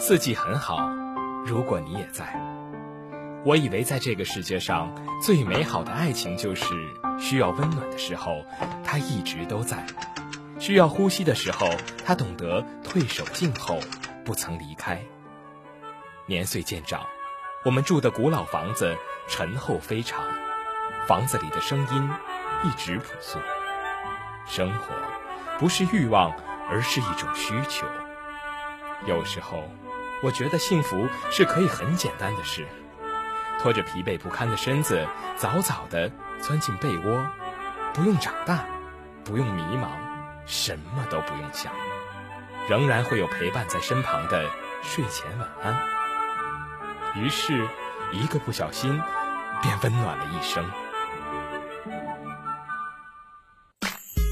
四季很好，如果你也在。我以为在这个世界上最美好的爱情就是需要温暖的时候，他一直都在；需要呼吸的时候，他懂得退守静候，不曾离开。年岁渐长，我们住的古老房子陈厚非常，房子里的声音一直朴素。生活不是欲望，而是一种需求。有时候，我觉得幸福是可以很简单的事。拖着疲惫不堪的身子，早早地钻进被窝，不用长大，不用迷茫，什么都不用想，仍然会有陪伴在身旁的睡前晚安。于是，一个不小心，便温暖了一生。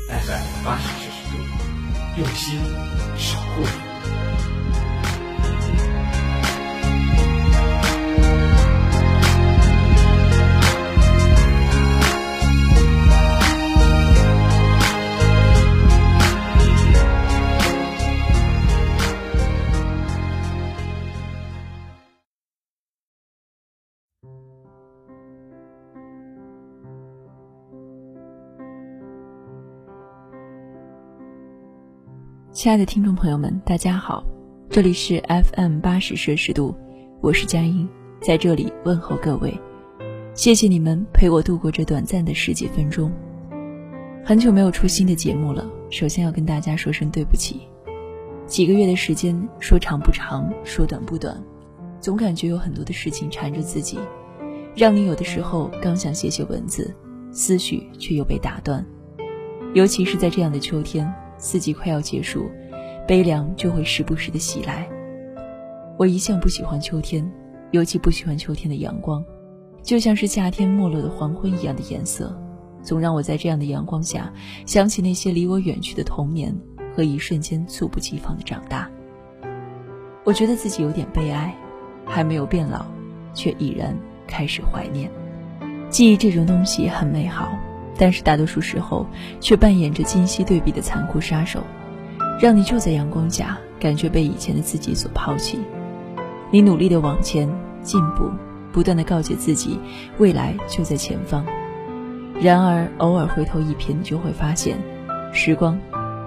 FM 八十摄氏度，用心守护你。亲爱的听众朋友们，大家好，这里是 FM 八十摄氏度，我是佳音，在这里问候各位，谢谢你们陪我度过这短暂的十几分钟。很久没有出新的节目了，首先要跟大家说声对不起。几个月的时间，说长不长，说短不短，总感觉有很多的事情缠着自己，让你有的时候刚想写写文字，思绪却又被打断，尤其是在这样的秋天。四季快要结束，悲凉就会时不时的袭来。我一向不喜欢秋天，尤其不喜欢秋天的阳光，就像是夏天没落的黄昏一样的颜色，总让我在这样的阳光下想起那些离我远去的童年和一瞬间猝不及防的长大。我觉得自己有点悲哀，还没有变老，却已然开始怀念。记忆这种东西很美好。但是大多数时候，却扮演着今昔对比的残酷杀手，让你就在阳光下，感觉被以前的自己所抛弃。你努力的往前进步，不断的告诫自己，未来就在前方。然而偶尔回头一瞥，就会发现，时光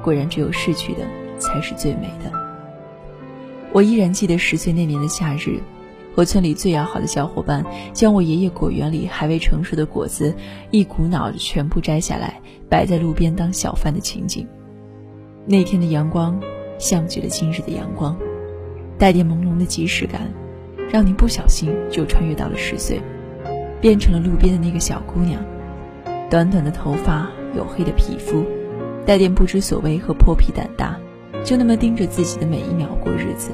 果然只有逝去的才是最美的。我依然记得十岁那年的夏日。和村里最要好的小伙伴，将我爷爷果园里还未成熟的果子，一股脑的全部摘下来，摆在路边当小贩的情景。那天的阳光，像极了今日的阳光，带点朦胧的即视感，让你不小心就穿越到了十岁，变成了路边的那个小姑娘。短短的头发，黝黑的皮肤，带点不知所谓和破皮胆大，就那么盯着自己的每一秒过日子，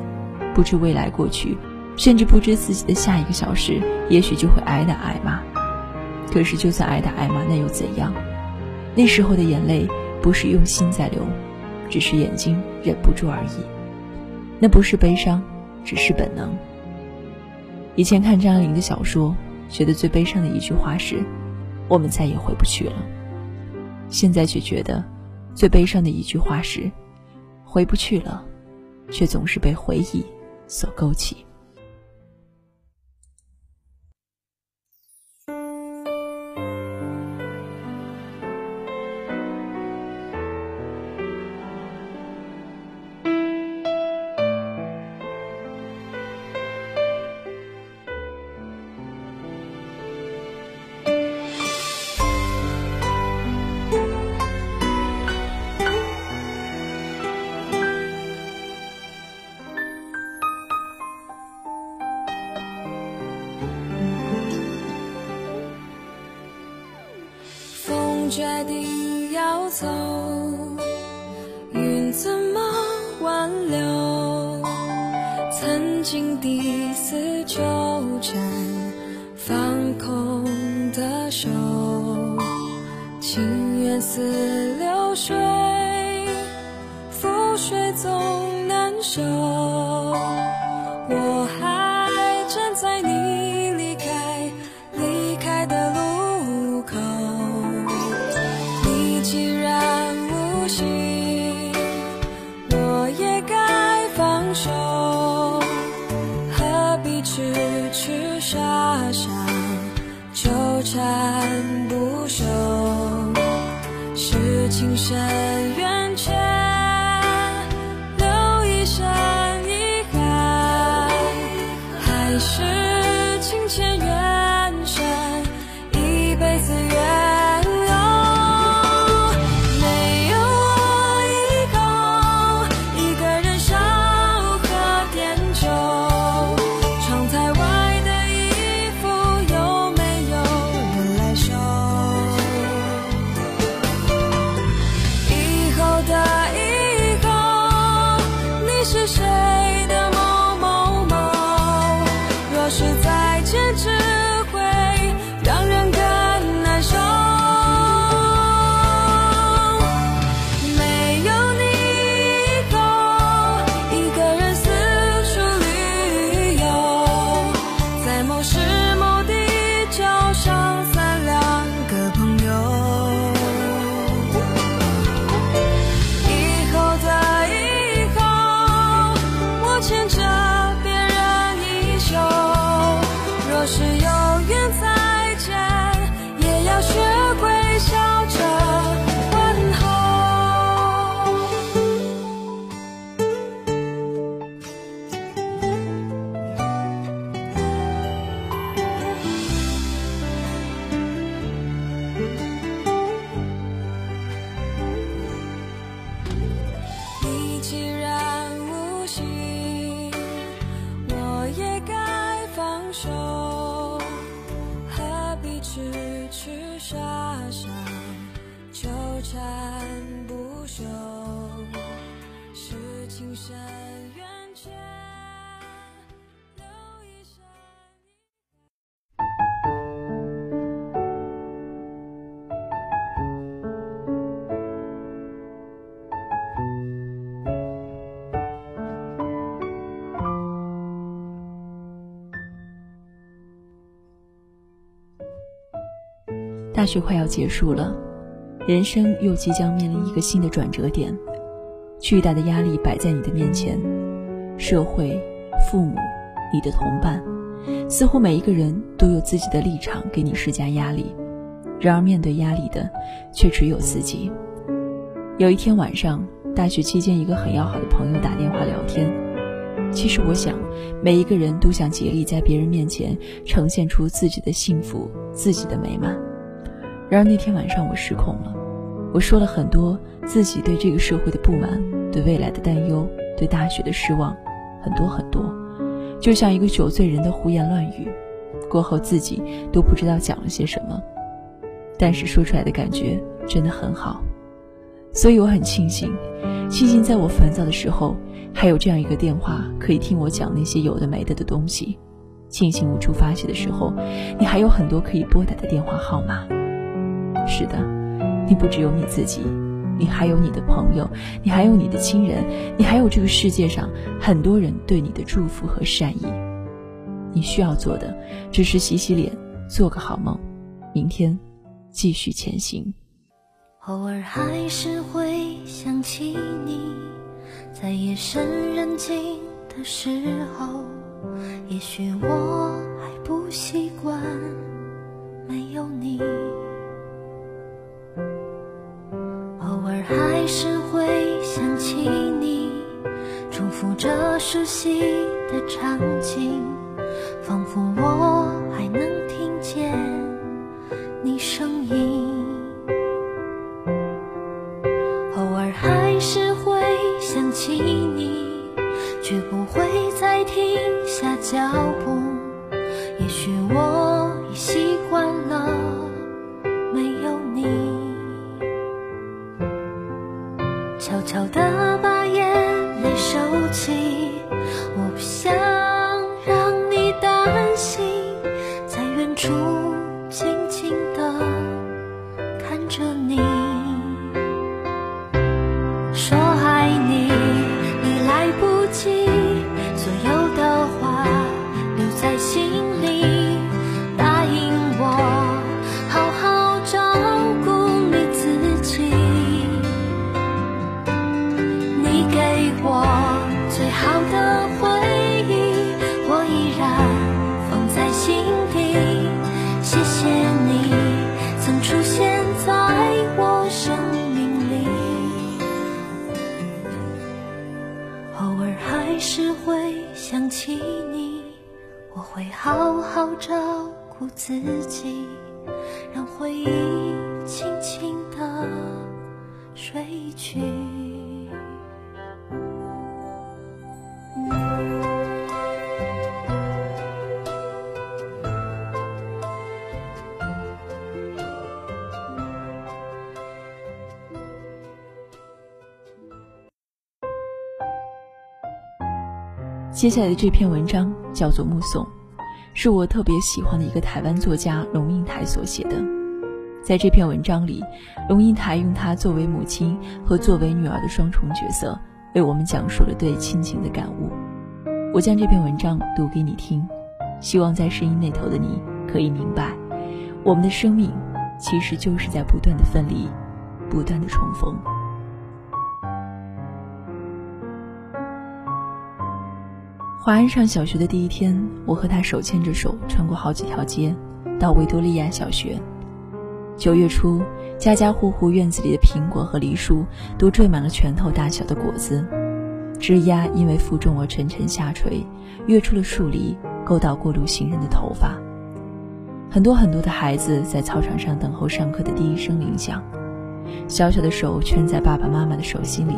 不知未来过去。甚至不知自己的下一个小时，也许就会挨打挨骂。可是，就算挨打挨骂，那又怎样？那时候的眼泪不是用心在流，只是眼睛忍不住而已。那不是悲伤，只是本能。以前看张爱玲的小说，觉得最悲伤的一句话是：“我们再也回不去了。”现在却觉得，最悲伤的一句话是：“回不去了，却总是被回忆所勾起。”决定要走，云怎么挽留？曾经抵死纠缠，放空的手，情缘似青山。大学快要结束了，人生又即将面临一个新的转折点，巨大的压力摆在你的面前，社会、父母、你的同伴，似乎每一个人都有自己的立场给你施加压力，然而面对压力的却只有自己。有一天晚上，大学期间，一个很要好的朋友打电话聊天。其实我想，每一个人都想竭力在别人面前呈现出自己的幸福、自己的美满。然而那天晚上我失控了，我说了很多自己对这个社会的不满、对未来的担忧、对大学的失望，很多很多，就像一个酒醉人的胡言乱语。过后自己都不知道讲了些什么，但是说出来的感觉真的很好。所以我很庆幸，庆幸在我烦躁的时候，还有这样一个电话可以听我讲那些有的没的的东西。庆幸无处发泄的时候，你还有很多可以拨打的电话号码。是的，你不只有你自己，你还有你的朋友，你还有你的亲人，你还有这个世界上很多人对你的祝福和善意。你需要做的只是洗洗脸，做个好梦，明天继续前行。偶尔还是会想起你，在夜深人静的时候，也许我还不习惯没有你。偶尔还是会想起你，重复着熟悉的场景，仿照顾自己，让回忆轻轻地睡去。接下来的这篇文章叫做《目送》，是我特别喜欢的一个台湾作家龙应台所写的。在这篇文章里，龙应台用她作为母亲和作为女儿的双重角色，为我们讲述了对亲情的感悟。我将这篇文章读给你听，希望在声音那头的你可以明白，我们的生命其实就是在不断的分离，不断的重逢。华安上小学的第一天，我和他手牵着手穿过好几条街，到维多利亚小学。九月初，家家户户院子里的苹果和梨树都缀满了拳头大小的果子，枝丫因为负重而沉沉下垂，跃出了树篱，勾到过路行人的头发。很多很多的孩子在操场上等候上课的第一声铃响，小小的手圈在爸爸妈妈的手心里，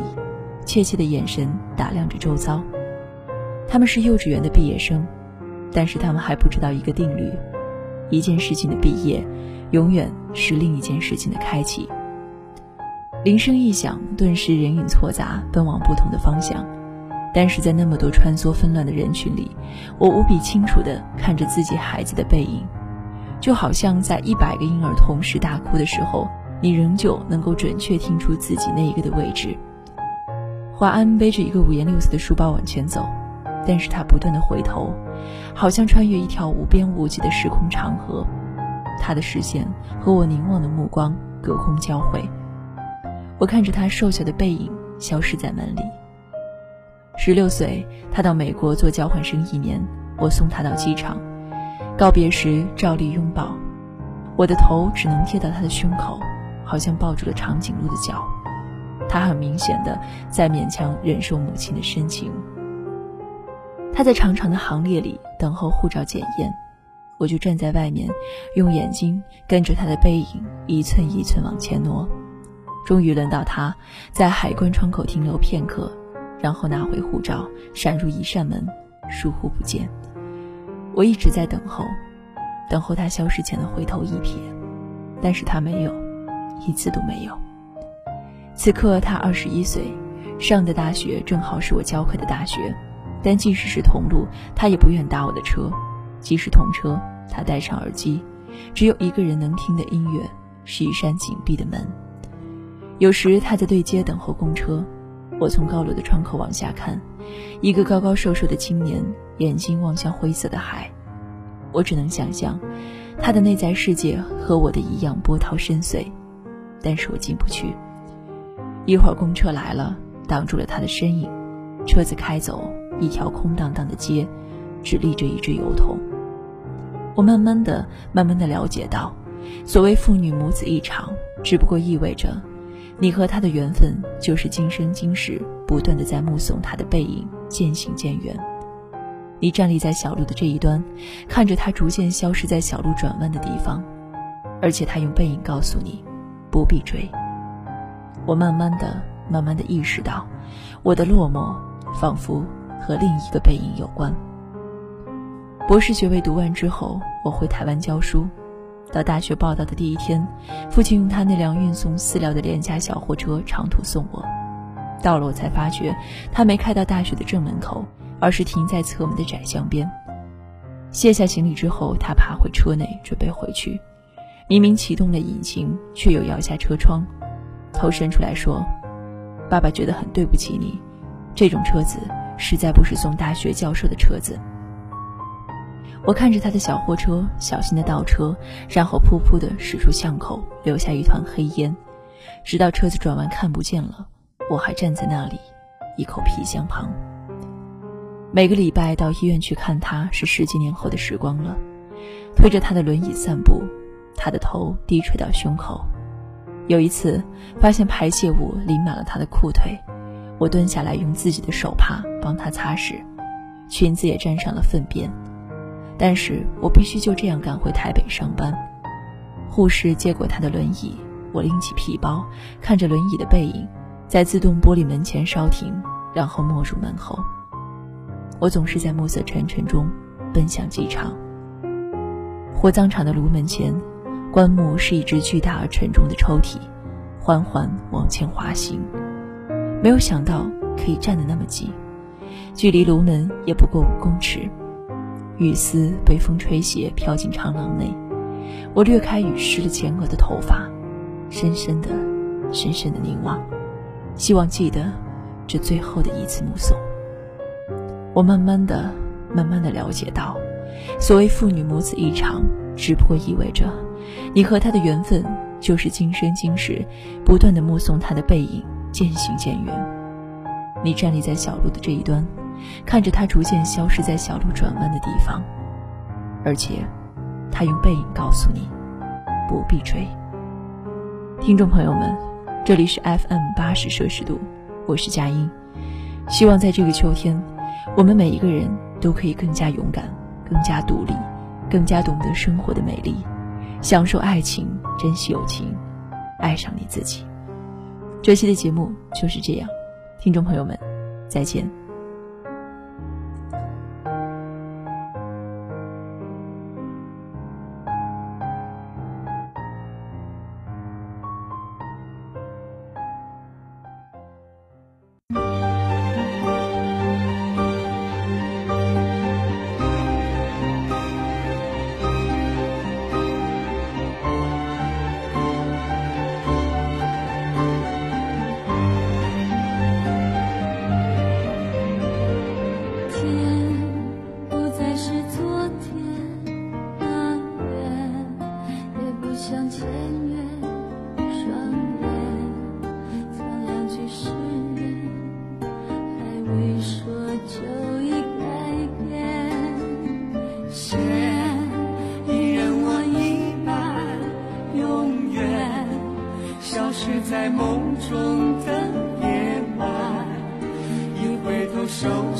怯怯的眼神打量着周遭。他们是幼稚园的毕业生，但是他们还不知道一个定律：一件事情的毕业，永远是另一件事情的开启。铃声一响，顿时人影错杂，奔往不同的方向。但是在那么多穿梭纷乱的人群里，我无比清楚地看着自己孩子的背影，就好像在一百个婴儿同时大哭的时候，你仍旧能够准确听出自己那一个的位置。华安背着一个五颜六色的书包往前走。但是他不断的回头，好像穿越一条无边无际的时空长河。他的视线和我凝望的目光隔空交汇。我看着他瘦小的背影消失在门里。十六岁，他到美国做交换生一年，我送他到机场，告别时照例拥抱，我的头只能贴到他的胸口，好像抱住了长颈鹿的脚。他很明显的在勉强忍受母亲的深情。他在长长的行列里等候护照检验，我就站在外面，用眼睛跟着他的背影一寸一寸往前挪。终于轮到他在海关窗口停留片刻，然后拿回护照，闪入一扇门，疏忽不见。我一直在等候，等候他消失前的回头一瞥，但是他没有，一次都没有。此刻他二十一岁，上的大学正好是我教课的大学。但即使是同路，他也不愿搭我的车；即使同车，他戴上耳机，只有一个人能听的音乐是一扇紧闭的门。有时他在对街等候公车，我从高楼的窗口往下看，一个高高瘦瘦的青年，眼睛望向灰色的海。我只能想象，他的内在世界和我的一样波涛深邃，但是我进不去。一会儿公车来了，挡住了他的身影，车子开走。一条空荡荡的街，只立着一只油桶。我慢慢的、慢慢的了解到，所谓父女母子一场，只不过意味着，你和他的缘分就是今生今世不断的在目送他的背影渐行渐远。你站立在小路的这一端，看着他逐渐消失在小路转弯的地方，而且他用背影告诉你，不必追。我慢慢的、慢慢的意识到，我的落寞，仿佛。和另一个背影有关。博士学位读完之后，我回台湾教书。到大学报道的第一天，父亲用他那辆运送饲料的廉价小货车长途送我。到了，我才发觉他没开到大学的正门口，而是停在侧门的窄巷边。卸下行李之后，他爬回车内准备回去。明明启动了引擎，却又摇下车窗，头伸出来说：“爸爸觉得很对不起你，这种车子。”实在不是送大学教授的车子。我看着他的小货车小心的倒车，然后噗噗的驶出巷口，留下一团黑烟，直到车子转弯看不见了，我还站在那里，一口皮箱旁。每个礼拜到医院去看他是十几年后的时光了，推着他的轮椅散步，他的头低垂到胸口。有一次发现排泄物淋满了他的裤腿。我蹲下来，用自己的手帕帮他擦拭，裙子也沾上了粪便。但是我必须就这样赶回台北上班。护士接过他的轮椅，我拎起皮包，看着轮椅的背影，在自动玻璃门前稍停，然后没入门后。我总是在暮色沉沉中奔向机场。火葬场的炉门前，棺木是一只巨大而沉重的抽屉，缓缓往前滑行。没有想到可以站得那么近，距离炉门也不过五公尺。雨丝被风吹斜，飘进长廊内。我掠开雨湿了前额的头发，深深的、深深的凝望，希望记得这最后的一次目送。我慢慢的、慢慢的了解到，所谓父女母子一场，只不过意味着，你和他的缘分就是今生今世，不断的目送他的背影渐行渐远。你站立在小路的这一端。看着他逐渐消失在小路转弯的地方，而且，他用背影告诉你，不必追。听众朋友们，这里是 FM 八十摄氏度，我是佳音。希望在这个秋天，我们每一个人都可以更加勇敢，更加独立，更加懂得生活的美丽，享受爱情，珍惜友情，爱上你自己。这期的节目就是这样，听众朋友们，再见。梦中的夜晚，一回头，熟悉的。